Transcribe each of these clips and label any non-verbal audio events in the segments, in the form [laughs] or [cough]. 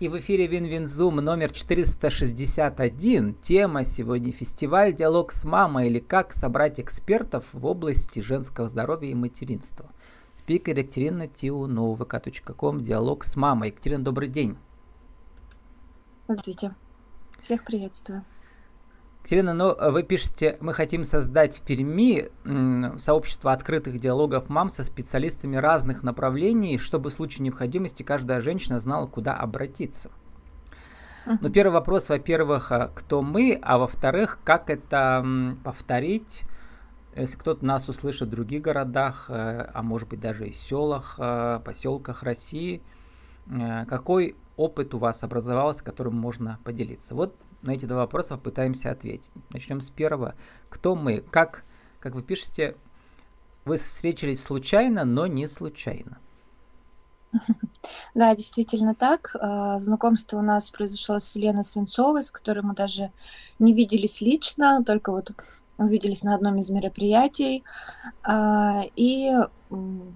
И в эфире Win-Win Zoom номер 461. Тема сегодня фестиваль «Диалог с мамой» или «Как собрать экспертов в области женского здоровья и материнства». Спикер Екатерина Тиунова, vk.com, «Диалог с мамой». Екатерина, добрый день. Здравствуйте. Всех приветствую. Екатерина, но ну, вы пишете, мы хотим создать в Перми сообщество открытых диалогов мам со специалистами разных направлений, чтобы в случае необходимости каждая женщина знала, куда обратиться. Ну, первый вопрос, во-первых, а, кто мы, а во-вторых, как это повторить, если кто-то нас услышит в других городах, э, а может быть даже и селах, э, поселках России, какой опыт у вас образовался, которым можно поделиться? Вот на эти два вопроса попытаемся ответить. Начнем с первого. Кто мы? Как, как вы пишете, вы встретились случайно, но не случайно. [laughs] Да, действительно так. А, знакомство у нас произошло с Еленой Свинцовой, с которой мы даже не виделись лично, только вот увиделись на одном из мероприятий. А, и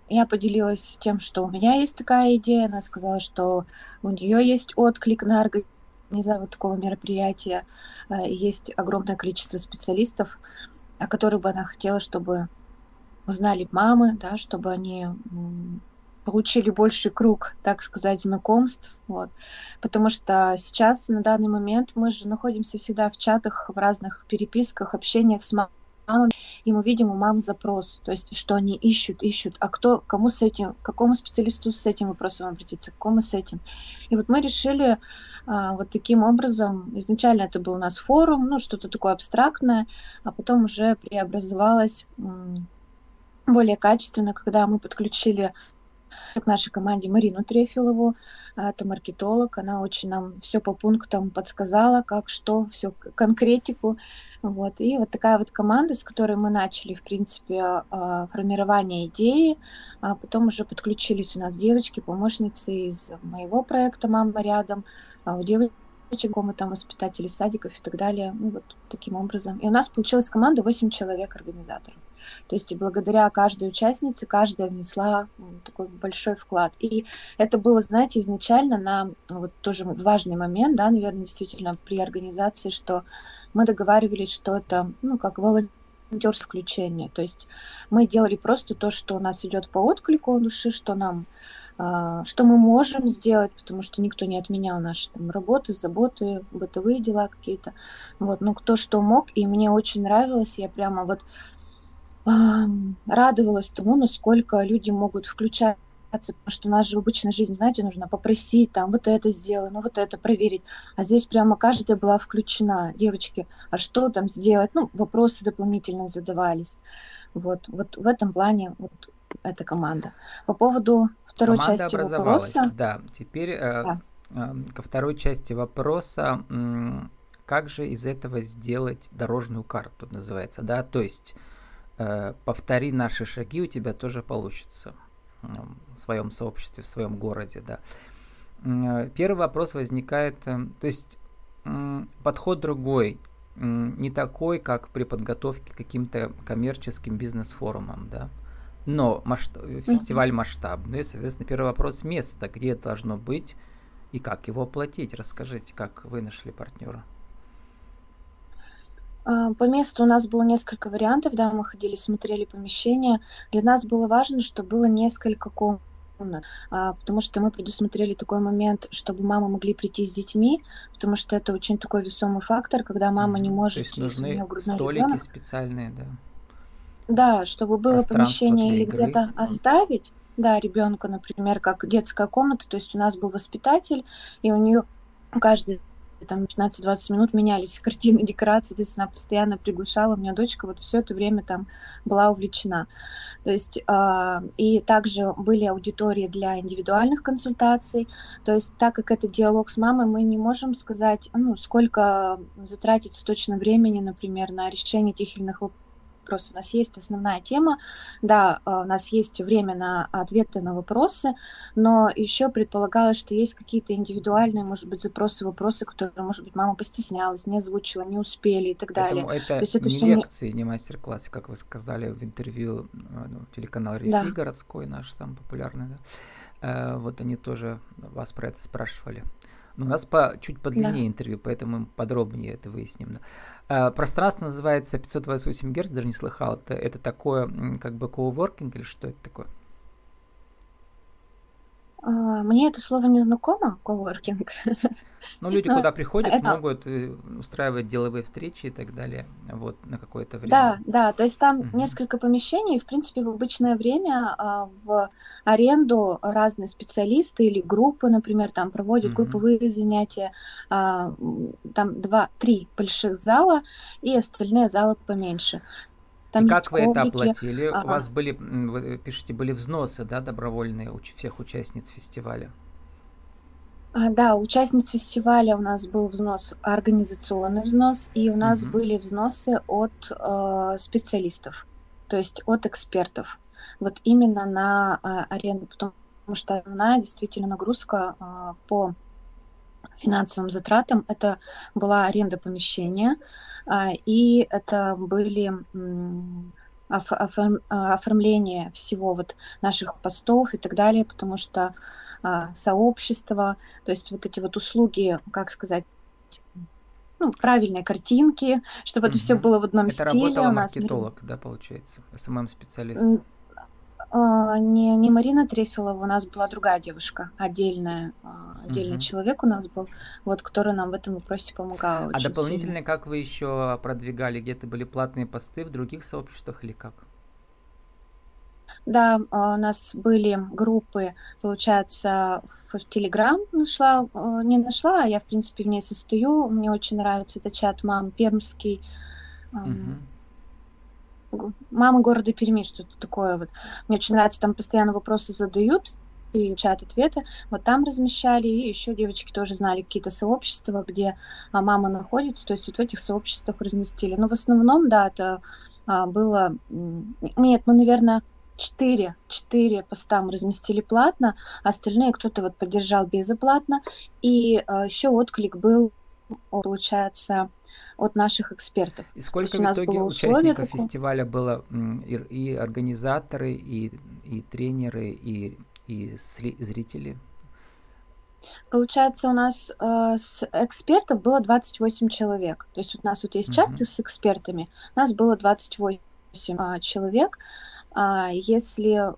я поделилась тем, что у меня есть такая идея. Она сказала, что у нее есть отклик на организацию такого мероприятия. Э, есть огромное количество специалистов, о которых бы она хотела, чтобы узнали мамы, да, чтобы они получили больший круг, так сказать, знакомств. Вот. Потому что сейчас, на данный момент, мы же находимся всегда в чатах, в разных переписках, общениях с мамами и мы видим у мам запрос, то есть что они ищут, ищут, а кто, кому с этим, к какому специалисту с этим вопросом обратиться, к кому с этим. И вот мы решили а, вот таким образом, изначально это был у нас форум, ну что-то такое абстрактное, а потом уже преобразовалось более качественно, когда мы подключили к нашей команде Марину Трефилову, а, это маркетолог, она очень нам все по пунктам подсказала, как, что, все конкретику. Вот. И вот такая вот команда, с которой мы начали, в принципе, а, формирование идеи, а потом уже подключились у нас девочки, помощницы из моего проекта «Мама рядом», у девочек мы там воспитатели садиков и так далее. Ну, вот таким образом. И у нас получилась команда 8 человек организаторов. То есть благодаря каждой участнице каждая внесла такой большой вклад. И это было, знаете, изначально на вот тоже важный момент, да, наверное, действительно при организации, что мы договаривались, что это, ну, как волонтерское включение. То есть мы делали просто то, что у нас идет по отклику души, что нам а, что мы можем сделать, потому что никто не отменял наши там, работы, заботы, бытовые дела какие-то. Вот, ну кто что мог, и мне очень нравилось, я прямо вот радовалась тому, насколько люди могут включаться, потому что у нас же в обычной жизни, знаете, нужно попросить, там, вот это сделай, ну, вот это проверить. А здесь прямо каждая была включена. Девочки, а что там сделать? Ну, вопросы дополнительно задавались. Вот, вот в этом плане вот эта команда. По поводу второй команда части вопроса. Да, теперь э, да. Э, ко второй части вопроса. Как же из этого сделать дорожную карту, называется, да? То есть Э, повтори наши шаги, у тебя тоже получится в своем сообществе, в своем городе, да. Э, первый вопрос возникает, э, то есть подход другой, не такой, как при подготовке к каким-то коммерческим бизнес-форумам, да. Но масштаб, фестиваль масштабный, соответственно, первый вопрос место, где это должно быть и как его оплатить. Расскажите, как вы нашли партнера. А, по месту у нас было несколько вариантов, да, мы ходили, смотрели помещения. Для нас было важно, чтобы было несколько комнат, а, потому что мы предусмотрели такой момент, чтобы мамы могли прийти с детьми, потому что это очень такой весомый фактор, когда мама не может... То есть нужны столики ребенок. специальные, да? Да, чтобы было помещение или где-то оставить, да, ребенка, например, как детская комната, то есть у нас был воспитатель, и у нее каждый там 15-20 минут менялись [laughs] картины, декорации, то есть она постоянно приглашала, у меня дочка вот все это время там была увлечена. То есть э, и также были аудитории для индивидуальных консультаций, то есть так как это диалог с мамой, мы не можем сказать, ну, сколько затратится точно времени, например, на решение тех или иных вопросов вопросы. У нас есть основная тема, да, а, у нас есть время на ответы на вопросы, но еще предполагалось, что есть какие-то индивидуальные, может быть, запросы, вопросы, которые, может быть, мама постеснялась, не озвучила, не успели и так далее. это То есть это не лекции, не, мастер-классы, как вы сказали в интервью а, ну, телеканал Рефи да. городской, наш самый популярный, да. Э, вот они тоже вас про это спрашивали. Но у нас по, чуть подлиннее да. интервью, поэтому мы подробнее это выясним. А, пространство называется 528 Гц, даже не слыхал. Это, это такое, как бы, коуворкинг или что это такое? А, мне это слово не знакомо, коворкинг. Ну, люди, куда приходят, это... могут э, устраивать деловые встречи и так далее, вот, на какое-то время. Да, да, то есть там угу. несколько помещений, в принципе, в обычное время а, в аренду разные специалисты или группы, например, там проводят угу. групповые занятия, а, там два, три больших зала и остальные залы поменьше. Там и как вы это оплатили? Ага. У вас были, вы пишете, были взносы, да, добровольные у всех участниц фестиваля? А, да, участниц фестиваля у нас был взнос, организационный взнос, и у нас угу. были взносы от э, специалистов, то есть от экспертов. Вот именно на э, аренду, потому что основная действительно нагрузка э, по финансовым затратам. Это была аренда помещения, а, и это были оформление всего вот наших постов и так далее, потому что а, сообщество, то есть вот эти вот услуги, как сказать, ну, правильные картинки, чтобы угу. это все было в одном это стиле. Это работала маркетолог, да, получается, SMM -специалист? А, не, не Марина Трефилова, у нас была другая девушка, отдельная, а, отдельный угу. человек у нас был, вот, который нам в этом вопросе помогал. А дополнительно сильно. как вы еще продвигали? Где-то были платные посты в других сообществах или как? Да, а, у нас были группы, получается, в Телеграм нашла, не нашла, а я, в принципе, в ней состою. Мне очень нравится этот чат «Мам Пермский». Угу мамы города Перми, что-то такое вот. Мне очень нравится, там постоянно вопросы задают, и чат ответы. Вот там размещали, и еще девочки тоже знали какие-то сообщества, где а, мама находится, то есть вот в этих сообществах разместили. Но в основном, да, это а, было... Нет, мы, наверное, четыре, четыре поста мы разместили платно, остальные кто-то вот поддержал безоплатно, и а, еще отклик был получается, от наших экспертов. И сколько в итоге участников такое... фестиваля было и, и организаторы, и, и тренеры, и, и зрители? Получается, у нас э, с экспертов было 28 человек. То есть вот у нас вот есть части uh-huh. с экспертами, у нас было 28 э, человек. А если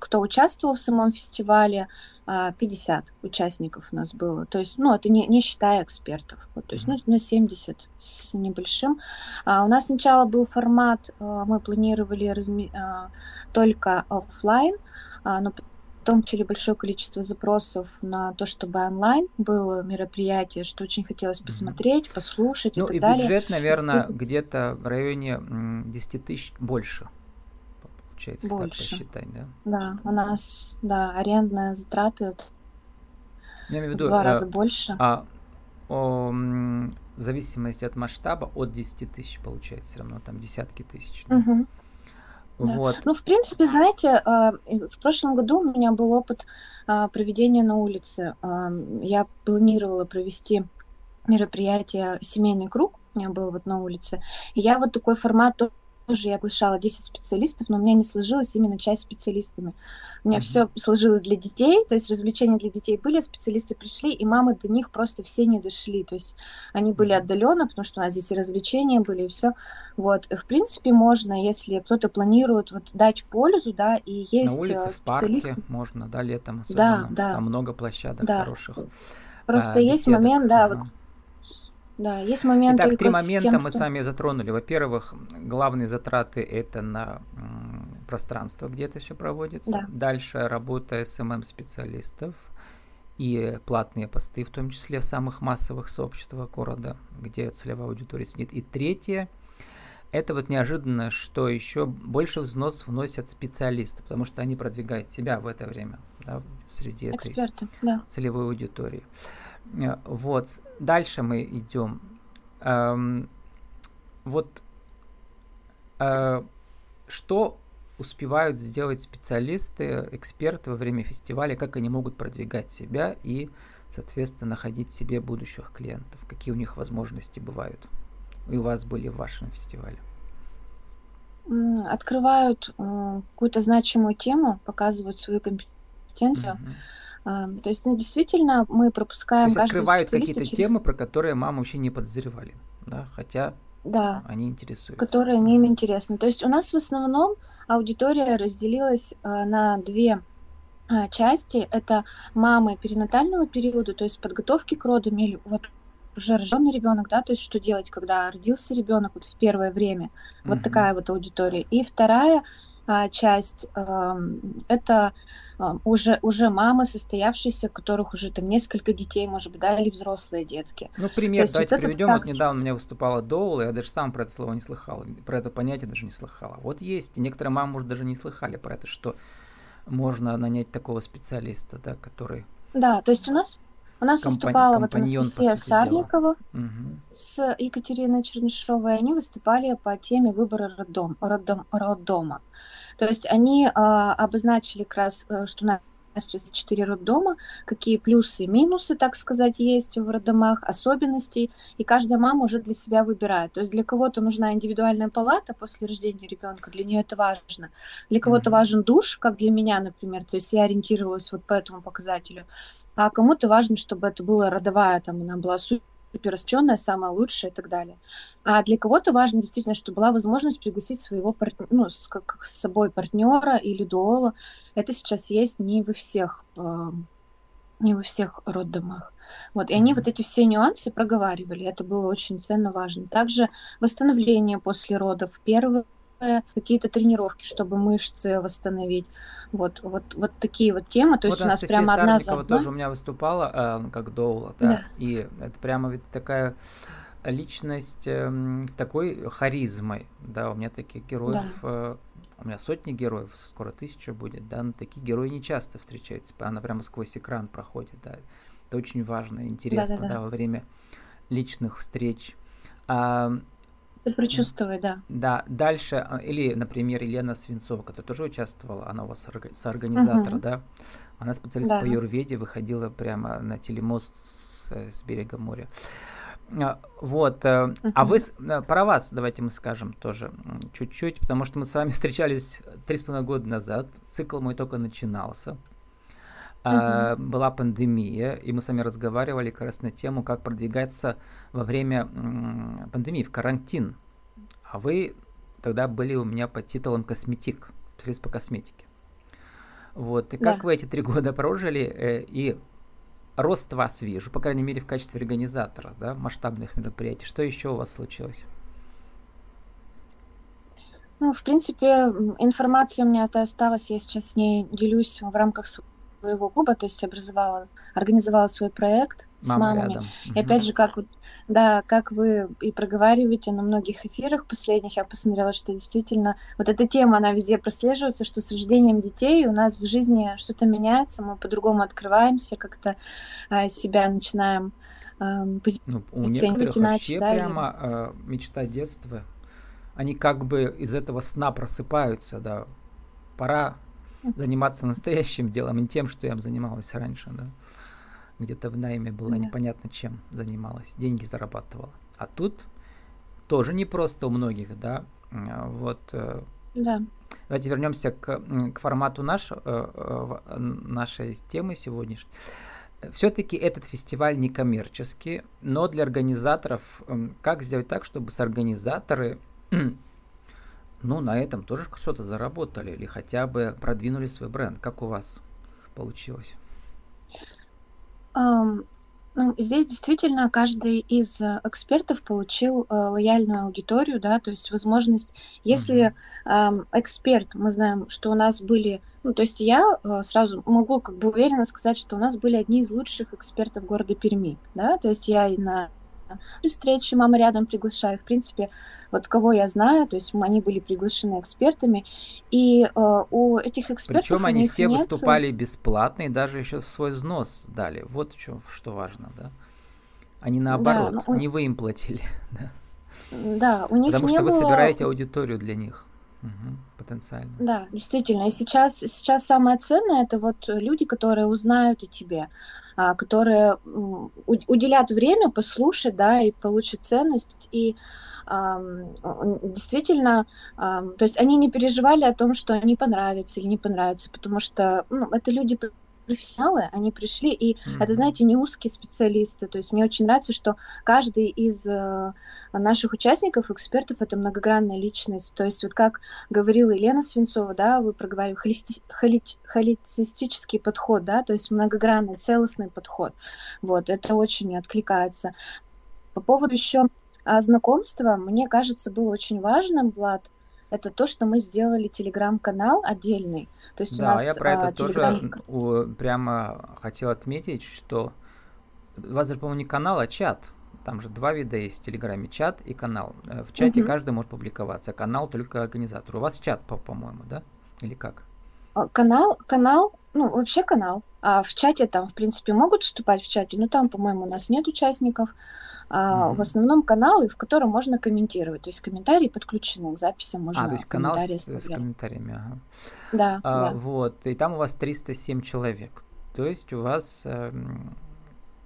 кто участвовал в самом фестивале, 50 а, участников у нас было. То есть, ну, это не, не считая экспертов. Вот, то есть, ну, на 70 с небольшим. А у нас сначала был формат, а, мы планировали разми... только офлайн, но потом получили большое количество запросов на то, чтобы онлайн было мероприятие, что очень хотелось посмотреть, mm-hmm. послушать ну, и так и далее. бюджет, наверное, где-то в районе 10 тысяч больше получается, Больше. так посчитать, да? Да, у нас, да, арендные затраты Я имею в, виду, в два э, раза больше. А о, в зависимости от масштаба, от 10 тысяч получается все равно, там десятки тысяч. Да? Угу. Вот. Да. Ну, в принципе, знаете, э, в прошлом году у меня был опыт э, проведения на улице. Я планировала провести мероприятие «Семейный круг», у меня был вот на улице. И я вот такой формат тоже я приглашала 10 специалистов, но у меня не сложилась именно часть специалистами. У меня mm-hmm. все сложилось для детей, то есть развлечения для детей были, специалисты пришли, и мамы до них просто все не дошли. То есть они были отдаленно, потому что у нас здесь и развлечения были, и все. Вот. В принципе, можно, если кто-то планирует вот дать пользу, да, и есть На улице, специалисты. В парке можно, да, летом особенно. Да, да. Там много площадок да. хороших. Просто а, есть беседок. момент, да, ага. вот да, есть моменты. Итак, три момента мы что... с вами затронули. Во-первых, главные затраты это на пространство, где это все проводится. Да. Дальше работа СММ-специалистов и платные посты, в том числе в самых массовых сообществах города, где целевая аудитория сидит. И третье, это вот неожиданно, что еще больше взнос вносят специалисты, потому что они продвигают себя в это время да, среди Эксперты, этой да. целевой аудитории. Э, вот, дальше мы идем. Эм, вот э, что успевают сделать специалисты, эксперты во время фестиваля, как они могут продвигать себя и, соответственно, находить себе будущих клиентов, какие у них возможности бывают. И у вас были в вашем фестивале. Открывают э, какую-то значимую тему, показывают свою компетенцию. А, то есть, ну, действительно, мы пропускаем То есть открывают какие-то через... темы, про которые мамы вообще не подозревали, да, хотя да, они интересуют. Которые им интересны. То есть у нас в основном аудитория разделилась а, на две а, части. Это мамы перинатального периода, то есть подготовки к родам или вот уже рожденный ребенок, да, то есть что делать, когда родился ребенок вот в первое время. Вот угу. такая вот аудитория. И вторая часть а, это а, уже уже мамы, состоявшиеся, у которых уже там несколько детей, может быть, да, или взрослые детки. Ну, пример, то давайте вот приведем. Так... Вот недавно у меня выступала Доула, я даже сам про это слово не слыхал, про это понятие даже не слыхала. Вот есть, некоторые мамы, может, даже не слыхали про это, что можно нанять такого специалиста, да, который... Да, то есть у нас у нас Компани- выступала вот Анастасия Сарликова угу. с Екатериной Чернышовой. Они выступали по теме выбора роддом, роддом, роддома. То есть они э, обозначили как раз, э, что на сейчас четыре роддома, какие плюсы и минусы, так сказать, есть в роддомах, особенностей, и каждая мама уже для себя выбирает. То есть для кого-то нужна индивидуальная палата после рождения ребенка, для нее это важно. Для кого-то важен душ, как для меня, например, то есть я ориентировалась вот по этому показателю. А кому-то важно, чтобы это была родовая, там она была супер суперосченная, самая лучшая и так далее. А для кого-то важно действительно, чтобы была возможность пригласить своего партнера, ну, с, как с собой партнера или дуола. Это сейчас есть не во всех э, не во всех роддомах. Вот, и они вот эти все нюансы проговаривали, это было очень ценно, важно. Также восстановление после родов. Первые какие-то тренировки, чтобы мышцы восстановить. Вот, вот, вот такие вот темы. То есть вот у нас прямо одна за тоже у меня выступала э, как доула, да? да, и это прямо ведь такая личность э, с такой харизмой, да, у меня таких героев, да. э, у меня сотни героев, скоро тысяча будет, да, но такие герои не часто встречаются, она прямо сквозь экран проходит, да, это очень важно, интересно, да, да, да. да во время личных встреч. А, ты прочувствуй, да. Да, дальше, а, или, например, Елена Свинцова, которая тоже участвовала, она у вас соорганизатор, угу. да? Она специалист да. по юрведе, выходила прямо на телемост с, э, с берега моря. А, вот, uh а вы, э, про вас давайте мы скажем тоже чуть-чуть, потому что мы с вами встречались три с половиной года назад, цикл мой только начинался, Uh-huh. была пандемия, и мы с вами разговаривали как раз на тему, как продвигаться во время пандемии в карантин. А вы тогда были у меня под титулом косметик, специалист по косметике. Вот, и как да. вы эти три года прожили, э, и рост вас вижу, по крайней мере, в качестве организатора, да, масштабных мероприятий. Что еще у вас случилось? Ну, в принципе, информация у меня это осталась, я сейчас с ней делюсь в рамках своего клуба, то есть образовала, организовала свой проект с Мама мамами. Рядом. И опять же, как вот, да, как вы и проговариваете на многих эфирах последних, я посмотрела, что действительно вот эта тема, она везде прослеживается, что с рождением детей у нас в жизни что-то меняется, мы по-другому открываемся, как-то а, себя начинаем а, ну, у некоторых иначе, вообще да, прямо а, мечта детства, они как бы из этого сна просыпаются, да, пора заниматься настоящим делом, не тем, что я занималась раньше, да. Где-то в найме была, да. непонятно чем занималась, деньги зарабатывала. А тут тоже не просто у многих, да. А, вот. Э, да. Давайте вернемся к, к формату наш, э, нашей темы сегодняшней. Все-таки этот фестиваль не коммерческий, но для организаторов, как сделать так, чтобы с организаторы ну, на этом тоже что-то заработали или хотя бы продвинули свой бренд. Как у вас получилось? Um, ну, здесь действительно каждый из э, экспертов получил э, лояльную аудиторию, да, то есть возможность, если э, эксперт, мы знаем, что у нас были, ну, то есть я э, сразу могу как бы уверенно сказать, что у нас были одни из лучших экспертов города Перми, да, то есть я и на встречи мама рядом приглашаю, в принципе, вот кого я знаю, то есть они были приглашены экспертами, и э, у этих экспертов... Причем они все нет... выступали бесплатно и даже еще в свой взнос дали. Вот что, что важно, да? Они наоборот, да, ну, не вы им платили, [laughs] да? Да, у них Потому не что было... вы собираете аудиторию для них. Угу, потенциально. Да, действительно. И сейчас, сейчас самое ценное это вот люди, которые узнают о тебе, а, которые уделят время послушать, да, и получат ценность. И действительно, то есть они не переживали о том, что они понравятся или не понравятся, потому что ну, это люди профессионалы, они пришли, и mm-hmm. это, знаете, не узкие специалисты. То есть мне очень нравится, что каждый из э, наших участников, экспертов, это многогранная личность. То есть вот как говорила Елена Свинцова, да, вы проговорили, холисти- холи- холистический подход, да, то есть многогранный, целостный подход. Вот, это очень откликается. По поводу еще а, знакомства, мне кажется, было очень важным, Влад, это то, что мы сделали телеграм-канал отдельный. То есть да, у нас я про это а, тоже у, прямо хотел отметить, что у вас даже, по-моему, не канал, а чат. Там же два вида есть в Телеграме, чат и канал. Э, в чате угу. каждый может публиковаться, канал только организатор. У вас чат, по-моему, да? Или как? А, канал, канал, ну, вообще канал. А в чате там, в принципе, могут вступать в чате, но там, по-моему, у нас нет участников. А, mm-hmm. В основном каналы, в котором можно комментировать. То есть комментарии подключены к записям, можно А, то есть канал с, с комментариями, ага. Да, а, да. Вот, и там у вас 307 человек. То есть у вас э,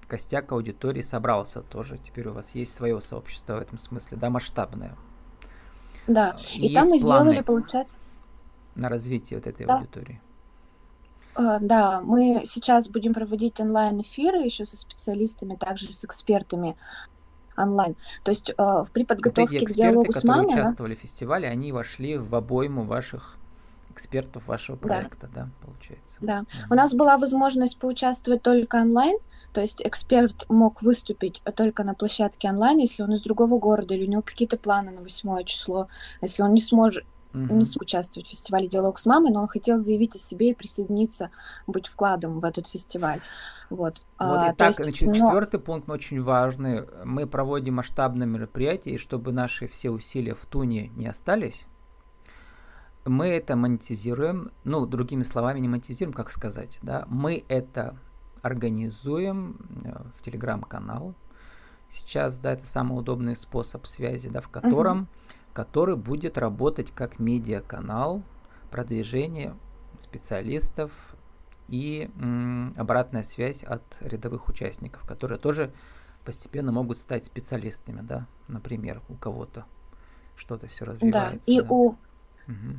костяк аудитории собрался тоже. Теперь у вас есть свое сообщество в этом смысле, да, масштабное. Да, и, и там мы сделали, получается... На развитие вот этой да. аудитории. Uh, да, мы сейчас будем проводить онлайн-эфиры еще со специалистами, также с экспертами онлайн. То есть э, при подготовке вот эти к диалогу с мамой... которые участвовали в фестивале, они вошли в обойму ваших экспертов вашего проекта, да, да получается? Да. Угу. У нас была возможность поучаствовать только онлайн, то есть эксперт мог выступить только на площадке онлайн, если он из другого города или у него какие-то планы на 8 число, если он не сможет угу. не участвовать в фестивале «Диалог с мамой», но он хотел заявить о себе и присоединиться, быть вкладом в этот фестиваль. Вот, вот а, и так, есть, значит, но... четвертый пункт очень важный. Мы проводим масштабные мероприятия, и чтобы наши все усилия в Туне не остались, мы это монетизируем, ну, другими словами, не монетизируем, как сказать, да, мы это организуем э, в телеграм-канал. Сейчас, да, это самый удобный способ связи, да, в котором uh который будет работать как медиаканал продвижения специалистов и м, обратная связь от рядовых участников, которые тоже постепенно могут стать специалистами, да, например, у кого-то что-то все развивается. Да, и да. у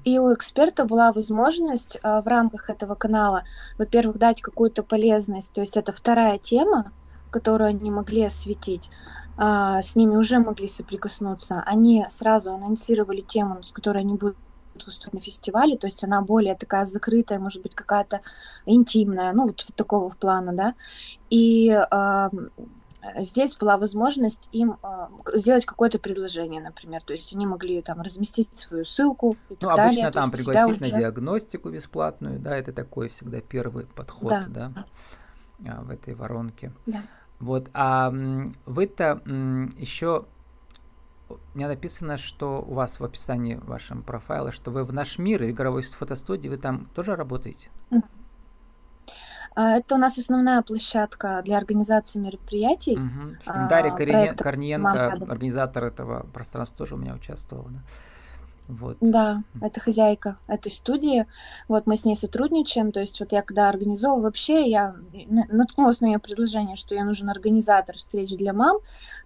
И у эксперта была возможность э, в рамках этого канала, во-первых, дать какую-то полезность, то есть это вторая тема, которую они могли осветить, а, с ними уже могли соприкоснуться. Они сразу анонсировали тему, с которой они будут выступать на фестивале, то есть она более такая закрытая, может быть, какая-то интимная, ну, вот такого плана, да. И э, здесь была возможность им э, сделать какое-то предложение, например, то есть они могли там разместить свою ссылку и ну, обычно далее. там пригласить на диагностику бесплатную, да, это такой всегда первый подход, да, да в этой воронке. Да. Вот, а вы-то еще у меня написано, что у вас в описании вашем профайла, что вы в наш мир игровой фотостудии, вы там тоже работаете? А, это у нас основная площадка для организации мероприятий. Угу. Дарья Корне... Корниенко, организатор этого пространства, тоже у меня участвовала. Да? Вот. Да, это хозяйка этой студии. Вот мы с ней сотрудничаем. То есть вот я когда организовывала, вообще я наткнулась на ее предложение, что я нужен организатор встреч для мам.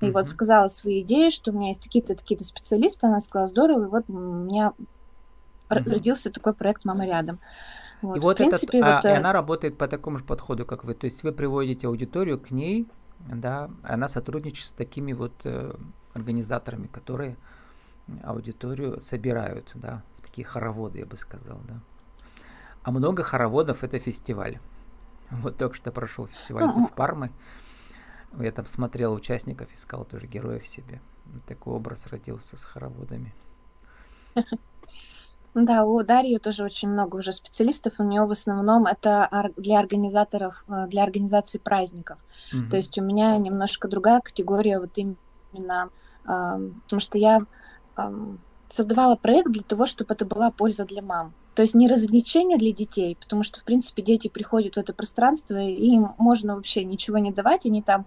И uh-huh. вот сказала свои идеи, что у меня есть такие-то, такие-то специалисты. Она сказала, здорово. И вот у меня uh-huh. родился такой проект «Мама рядом». Вот, и вот, принципе, этот, вот, а, и э она работает по такому же подходу, как вы. То есть вы приводите аудиторию к ней, да, она сотрудничает с такими вот э, организаторами, которые аудиторию собирают, да, в такие хороводы, я бы сказал, да. А много хороводов это фестиваль. Вот только что прошел фестиваль Зов Пармы. Я там смотрел участников, искал тоже героев себе. Такой образ родился с хороводами. [laughs] Да, у Дарьи тоже очень много уже специалистов. У нее в основном это для организаторов, э, для организации праздников. Угу. То есть у меня немножко другая категория вот именно, потому что я создавала проект для того, чтобы это была польза для мам. То есть не развлечение для детей, потому что, в принципе, дети приходят в это пространство, и им можно вообще ничего не давать, они там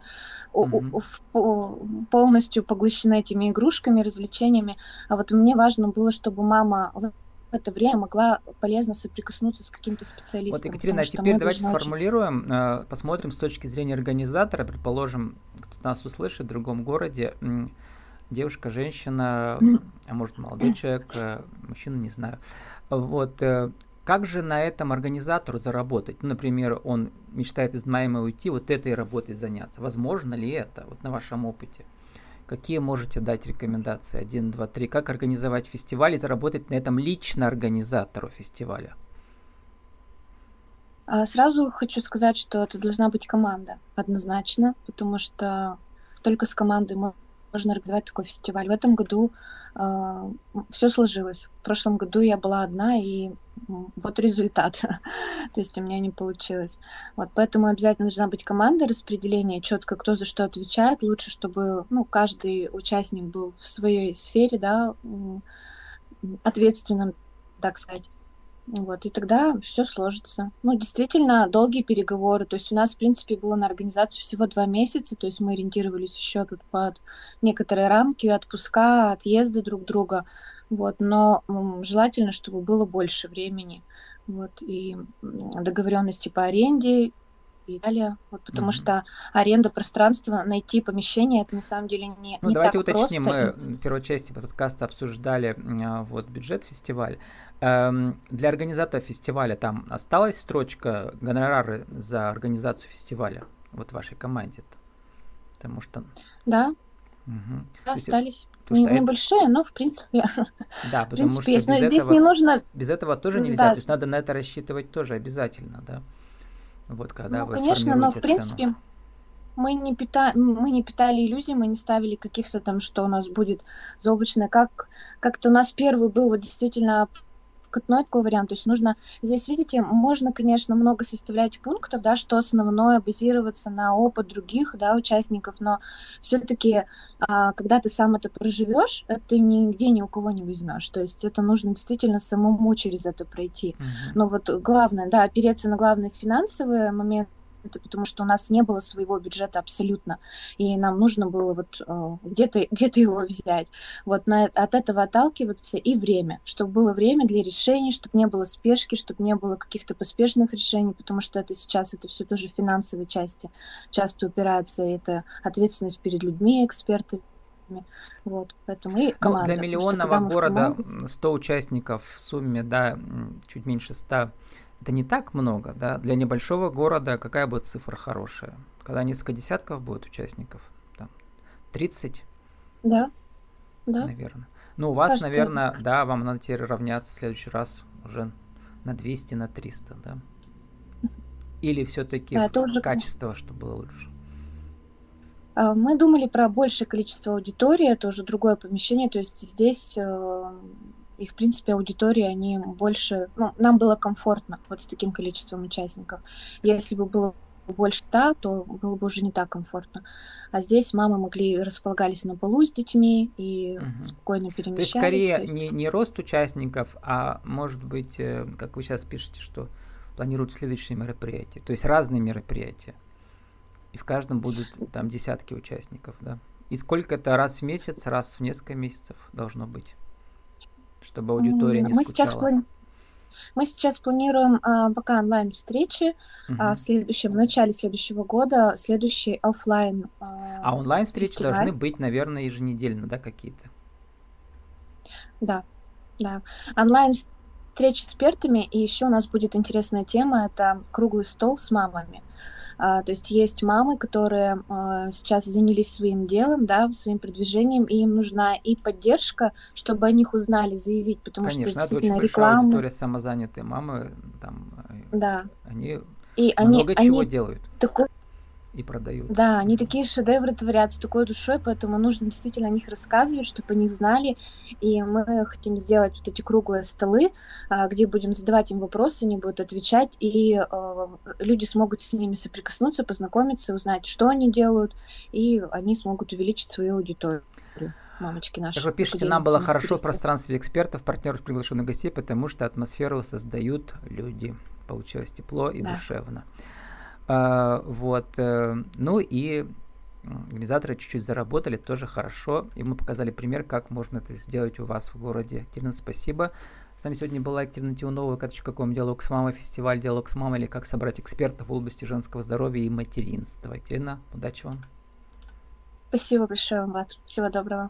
mm-hmm. полностью поглощены этими игрушками, развлечениями. А вот мне важно было, чтобы мама в это время могла полезно соприкоснуться с каким-то специалистом. Вот, Екатерина, а теперь давайте сформулируем, очень... Э, посмотрим с точки зрения организатора, предположим, кто нас услышит в другом городе, девушка, женщина, а может молодой человек, э, мужчина, не знаю. Вот, э, как же на этом организатору заработать? Ну, например, он мечтает из найма уйти, вот этой работой заняться. Возможно ли это, вот на вашем опыте? Какие можете дать рекомендации? Один, два, три. Как организовать фестиваль и заработать на этом лично организатору фестиваля? А, сразу хочу сказать, что это должна быть команда, однозначно, потому что только с командой можно организовать такой фестиваль. В этом году э, все сложилось. В прошлом году я была одна, и вот результат. [laughs] То есть у меня не получилось. Вот, поэтому обязательно должна быть команда, распределение четко, кто за что отвечает. Лучше, чтобы ну, каждый участник был в своей сфере, да, ответственным, так сказать. Вот, и тогда все сложится. Ну, действительно, долгие переговоры. То есть у нас, в принципе, было на организацию всего два месяца, то есть мы ориентировались еще тут под некоторые рамки, отпуска, отъезды друг друга. Вот, но желательно, чтобы было больше времени. Вот, и договоренности по аренде, и далее. Вот, потому mm-hmm. что аренда пространства, найти помещение, это на самом деле не, ну, не давайте так уточним, просто. мы в первой части подкаста обсуждали а, вот бюджет фестиваля. Эм, для организатора фестиваля там осталась строчка гонорары за организацию фестиваля вот в вашей команде? Потому что... Да, Угу. Да, остались. Не, что небольшие, это... но в принципе. [laughs] Да, потому принципе, что без, без этого, не нужно. Без этого тоже нельзя. Да. То есть надо на это рассчитывать тоже обязательно, да. Вот когда ну, вы конечно, но в принципе цену. мы не пита... мы не питали иллюзий, мы не ставили каких-то там, что у нас будет заоблачное. Как как-то у нас первый был вот действительно подкатной такой вариант. То есть нужно, здесь, видите, можно, конечно, много составлять пунктов, да, что основное, базироваться на опыт других, да, участников, но все-таки, а, когда ты сам это проживешь, это нигде ни у кого не возьмешь. То есть это нужно действительно самому через это пройти. Mm-hmm. Но вот главное, да, опереться на главные финансовые моменты, это потому что у нас не было своего бюджета абсолютно, и нам нужно было вот э, где-то где его взять. Вот на, от этого отталкиваться и время, чтобы было время для решений, чтобы не было спешки, чтобы не было каких-то поспешных решений, потому что это сейчас это все тоже финансовые части часто упирается, и это ответственность перед людьми, экспертами, вот, поэтому и команда. Ну, для миллионного города 100 участников в сумме, да, чуть меньше 100 это не так много, да, для небольшого города какая будет цифра хорошая? Когда несколько десятков будет участников, там, 30? Да, да. Наверное. Ну, у вас, Кажется, наверное, да, вам надо теперь равняться в следующий раз уже на 200, на 300, да? Или все-таки да, уже... качество, чтобы было лучше? А, мы думали про большее количество аудитории, это уже другое помещение, то есть здесь э, и, в принципе, аудитории, они больше... Ну, нам было комфортно вот с таким количеством участников. Если бы было больше ста, то было бы уже не так комфортно. А здесь мамы могли располагались на полу с детьми и угу. спокойно перемещались. То есть скорее то есть... Не, не рост участников, а может быть, э, как вы сейчас пишете, что планируют следующие мероприятия. То есть разные мероприятия. И в каждом будут там десятки участников, да? И сколько это раз в месяц, раз в несколько месяцев должно быть? Чтобы аудитория не мы скучала? Сейчас плани... Мы сейчас планируем а, пока онлайн встречи угу. а, в следующем, в начале следующего года, следующий офлайн. А, а онлайн встречи фестиваль. должны быть, наверное, еженедельно, да, какие-то? Да, да. Онлайн встречи с экспертами, и еще у нас будет интересная тема, это круглый стол с мамами. А, то есть есть мамы, которые а, сейчас занялись своим делом, да, своим продвижением, и им нужна и поддержка, чтобы о них узнали, заявить, потому Конечно, что действительно это очень реклама... аудитория самозанятые мамы, там, э, да. они и много они, чего они делают. Такой и продают. Да, они такие шедевры творят с такой душой, поэтому нужно действительно о них рассказывать, чтобы о них знали. И мы хотим сделать вот эти круглые столы, а, где будем задавать им вопросы, они будут отвечать, и а, люди смогут с ними соприкоснуться, познакомиться, узнать, что они делают, и они смогут увеличить свою аудиторию мамочки наши. Как вы пишете, нам было хорошо в пространстве экспертов, партнеров, приглашенных гостей, потому что атмосферу создают люди. Получилось тепло и да. душевно. А, вот. Э, ну и организаторы чуть-чуть заработали, тоже хорошо. И мы показали пример, как можно это сделать у вас в городе. Екатерина, спасибо. С нами сегодня была Екатерина Тиунова, каком диалог с мамой, фестиваль диалог с мамой, или как собрать экспертов в области женского здоровья и материнства. Екатерина, удачи вам. Спасибо большое, Влад. Всего доброго.